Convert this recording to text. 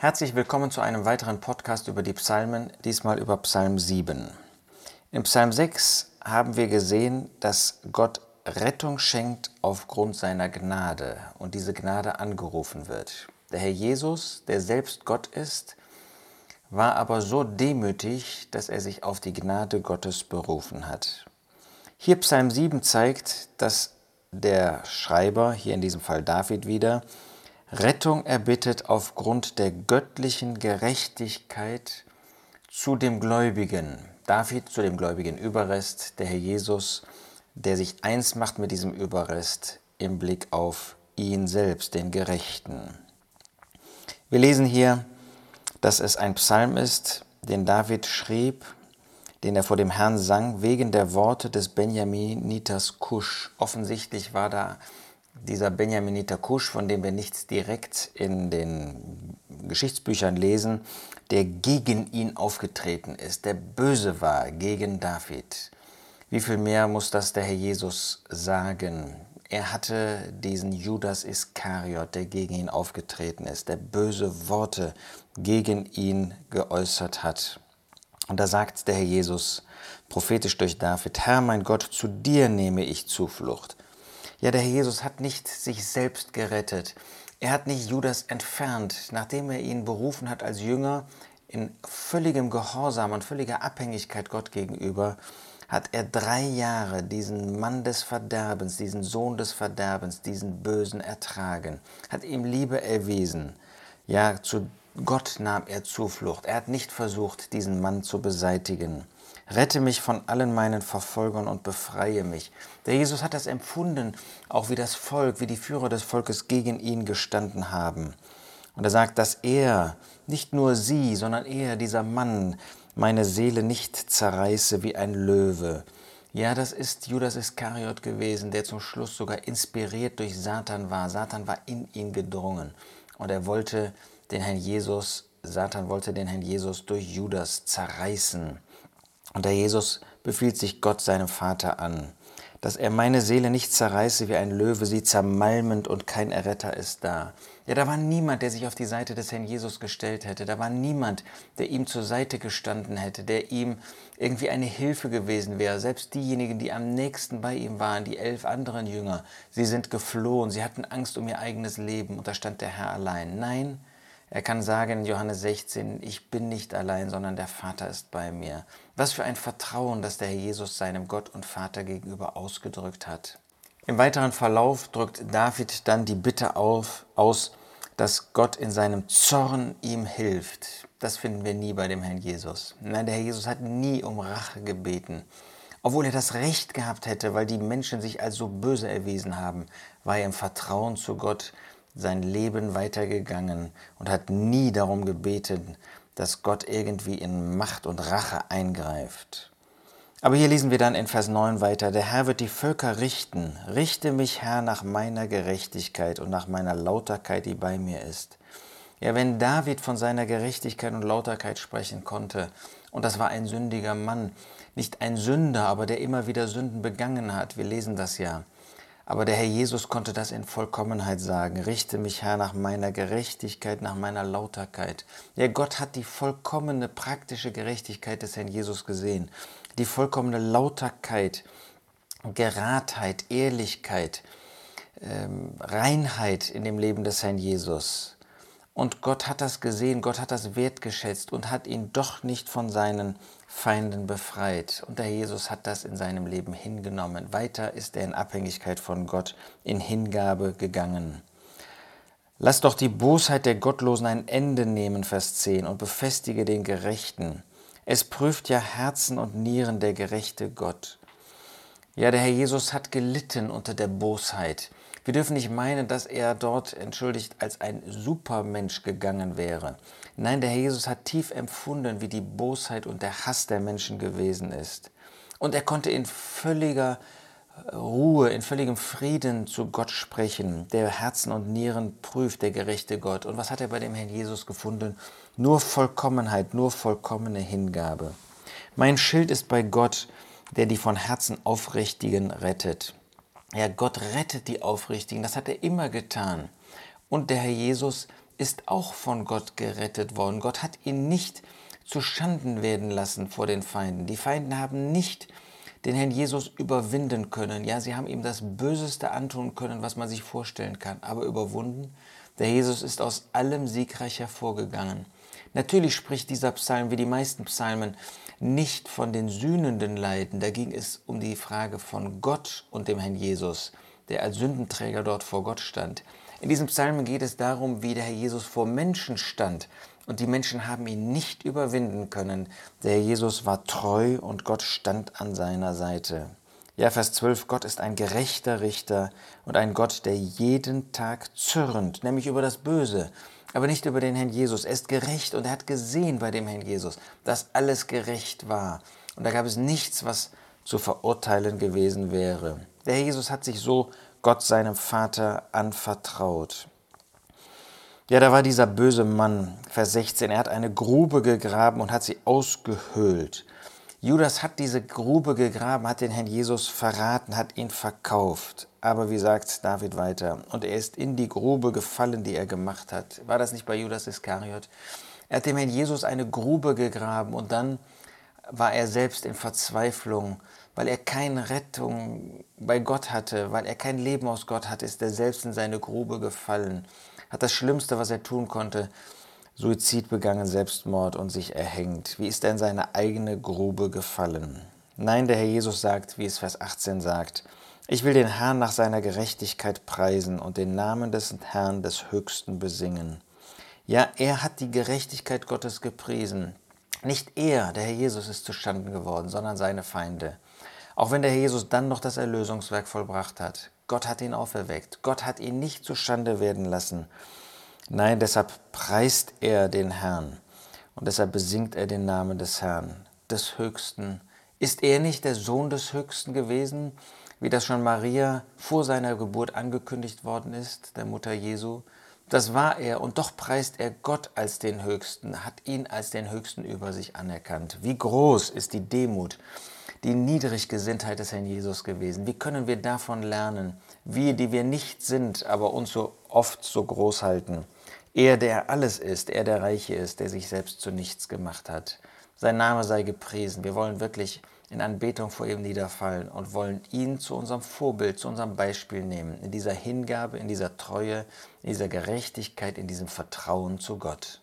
Herzlich willkommen zu einem weiteren Podcast über die Psalmen, diesmal über Psalm 7. In Psalm 6 haben wir gesehen, dass Gott Rettung schenkt aufgrund seiner Gnade und diese Gnade angerufen wird. Der Herr Jesus, der selbst Gott ist, war aber so demütig, dass er sich auf die Gnade Gottes berufen hat. Hier Psalm 7 zeigt, dass der Schreiber, hier in diesem Fall David wieder, Rettung erbittet aufgrund der göttlichen Gerechtigkeit zu dem Gläubigen. David zu dem gläubigen Überrest, der Herr Jesus, der sich eins macht mit diesem Überrest im Blick auf ihn selbst, den Gerechten. Wir lesen hier, dass es ein Psalm ist, den David schrieb, den er vor dem Herrn sang, wegen der Worte des Benjaminiters Kusch. Offensichtlich war da dieser Benjaminiter Kusch, von dem wir nichts direkt in den Geschichtsbüchern lesen, der gegen ihn aufgetreten ist, der böse war gegen David. Wie viel mehr muss das der Herr Jesus sagen? Er hatte diesen Judas Iskariot, der gegen ihn aufgetreten ist, der böse Worte gegen ihn geäußert hat. Und da sagt der Herr Jesus prophetisch durch David, Herr mein Gott, zu dir nehme ich Zuflucht. Ja, der Herr Jesus hat nicht sich selbst gerettet. Er hat nicht Judas entfernt, nachdem er ihn berufen hat als Jünger in völligem Gehorsam und völliger Abhängigkeit Gott gegenüber, hat er drei Jahre diesen Mann des Verderbens, diesen Sohn des Verderbens, diesen Bösen ertragen, hat ihm Liebe erwiesen. Ja, zu Gott nahm er Zuflucht. Er hat nicht versucht, diesen Mann zu beseitigen. Rette mich von allen meinen Verfolgern und befreie mich. Der Jesus hat das empfunden, auch wie das Volk, wie die Führer des Volkes gegen ihn gestanden haben. Und er sagt, dass er, nicht nur sie, sondern er, dieser Mann, meine Seele nicht zerreiße wie ein Löwe. Ja, das ist Judas Iskariot gewesen, der zum Schluss sogar inspiriert durch Satan war. Satan war in ihn gedrungen und er wollte den Herrn Jesus, Satan wollte den Herrn Jesus durch Judas zerreißen. Und der Jesus befiehlt sich Gott, seinem Vater, an, dass er meine Seele nicht zerreiße wie ein Löwe, sie zermalmend und kein Erretter ist da. Ja, da war niemand, der sich auf die Seite des Herrn Jesus gestellt hätte. Da war niemand, der ihm zur Seite gestanden hätte, der ihm irgendwie eine Hilfe gewesen wäre. Selbst diejenigen, die am nächsten bei ihm waren, die elf anderen Jünger, sie sind geflohen, sie hatten Angst um ihr eigenes Leben und da stand der Herr allein. Nein, er kann sagen Johannes 16, ich bin nicht allein, sondern der Vater ist bei mir. Was für ein Vertrauen, das der Herr Jesus seinem Gott und Vater gegenüber ausgedrückt hat. Im weiteren Verlauf drückt David dann die Bitte auf, aus, dass Gott in seinem Zorn ihm hilft. Das finden wir nie bei dem Herrn Jesus. Nein, der Herr Jesus hat nie um Rache gebeten. Obwohl er das Recht gehabt hätte, weil die Menschen sich als so böse erwiesen haben, war er im Vertrauen zu Gott sein Leben weitergegangen und hat nie darum gebeten, dass Gott irgendwie in Macht und Rache eingreift. Aber hier lesen wir dann in Vers 9 weiter, der Herr wird die Völker richten. Richte mich, Herr, nach meiner Gerechtigkeit und nach meiner Lauterkeit, die bei mir ist. Ja, wenn David von seiner Gerechtigkeit und Lauterkeit sprechen konnte, und das war ein sündiger Mann, nicht ein Sünder, aber der immer wieder Sünden begangen hat, wir lesen das ja, aber der Herr Jesus konnte das in Vollkommenheit sagen. Richte mich, Herr, nach meiner Gerechtigkeit, nach meiner Lauterkeit. Ja, Gott hat die vollkommene praktische Gerechtigkeit des Herrn Jesus gesehen. Die vollkommene Lauterkeit, Geradheit, Ehrlichkeit, ähm, Reinheit in dem Leben des Herrn Jesus. Und Gott hat das gesehen, Gott hat das wertgeschätzt und hat ihn doch nicht von seinen Feinden befreit. Und der Jesus hat das in seinem Leben hingenommen. Weiter ist er in Abhängigkeit von Gott, in Hingabe gegangen. Lass doch die Bosheit der Gottlosen ein Ende nehmen, Vers 10, und befestige den Gerechten. Es prüft ja Herzen und Nieren der gerechte Gott. Ja, der Herr Jesus hat gelitten unter der Bosheit. Wir dürfen nicht meinen, dass er dort, entschuldigt, als ein Supermensch gegangen wäre. Nein, der Herr Jesus hat tief empfunden, wie die Bosheit und der Hass der Menschen gewesen ist. Und er konnte in völliger Ruhe, in völligem Frieden zu Gott sprechen, der Herzen und Nieren prüft, der gerechte Gott. Und was hat er bei dem Herrn Jesus gefunden? Nur Vollkommenheit, nur vollkommene Hingabe. Mein Schild ist bei Gott, der die von Herzen Aufrichtigen rettet. Ja, Gott rettet die Aufrichtigen, das hat er immer getan. Und der Herr Jesus ist auch von Gott gerettet worden. Gott hat ihn nicht zu Schanden werden lassen vor den Feinden. Die Feinden haben nicht den Herrn Jesus überwinden können. Ja, sie haben ihm das Böseste antun können, was man sich vorstellen kann, aber überwunden. Der Jesus ist aus allem siegreich hervorgegangen. Natürlich spricht dieser Psalm wie die meisten Psalmen nicht von den sühnenden Leiden. Da ging es um die Frage von Gott und dem Herrn Jesus, der als Sündenträger dort vor Gott stand. In diesem Psalm geht es darum, wie der Herr Jesus vor Menschen stand und die Menschen haben ihn nicht überwinden können. Der Herr Jesus war treu und Gott stand an seiner Seite. Ja, Vers 12, Gott ist ein gerechter Richter und ein Gott, der jeden Tag zürnt, nämlich über das Böse, aber nicht über den Herrn Jesus. Er ist gerecht und er hat gesehen bei dem Herrn Jesus, dass alles gerecht war. Und da gab es nichts, was zu verurteilen gewesen wäre. Der Herr Jesus hat sich so Gott seinem Vater anvertraut. Ja, da war dieser böse Mann, Vers 16, er hat eine Grube gegraben und hat sie ausgehöhlt. Judas hat diese Grube gegraben, hat den Herrn Jesus verraten, hat ihn verkauft. Aber wie sagt David weiter? Und er ist in die Grube gefallen, die er gemacht hat. War das nicht bei Judas Iskariot? Er hat dem Herrn Jesus eine Grube gegraben und dann war er selbst in Verzweiflung, weil er keine Rettung bei Gott hatte, weil er kein Leben aus Gott hatte, ist er selbst in seine Grube gefallen hat das Schlimmste, was er tun konnte, Suizid begangen, Selbstmord und sich erhängt. Wie ist in seine eigene Grube gefallen? Nein, der Herr Jesus sagt, wie es Vers 18 sagt, ich will den Herrn nach seiner Gerechtigkeit preisen und den Namen des Herrn des Höchsten besingen. Ja, er hat die Gerechtigkeit Gottes gepriesen. Nicht er, der Herr Jesus, ist zustande geworden, sondern seine Feinde. Auch wenn der Herr Jesus dann noch das Erlösungswerk vollbracht hat. Gott hat ihn auferweckt. Gott hat ihn nicht zustande werden lassen. Nein, deshalb preist er den Herrn und deshalb besingt er den Namen des Herrn, des Höchsten. Ist er nicht der Sohn des Höchsten gewesen, wie das schon Maria vor seiner Geburt angekündigt worden ist, der Mutter Jesu? Das war er und doch preist er Gott als den Höchsten, hat ihn als den Höchsten über sich anerkannt. Wie groß ist die Demut die Niedriggesinntheit des Herrn Jesus gewesen. Wie können wir davon lernen? Wir, die wir nicht sind, aber uns so oft so groß halten. Er, der alles ist, er, der Reiche ist, der sich selbst zu nichts gemacht hat. Sein Name sei gepriesen. Wir wollen wirklich in Anbetung vor ihm niederfallen und wollen ihn zu unserem Vorbild, zu unserem Beispiel nehmen, in dieser Hingabe, in dieser Treue, in dieser Gerechtigkeit, in diesem Vertrauen zu Gott.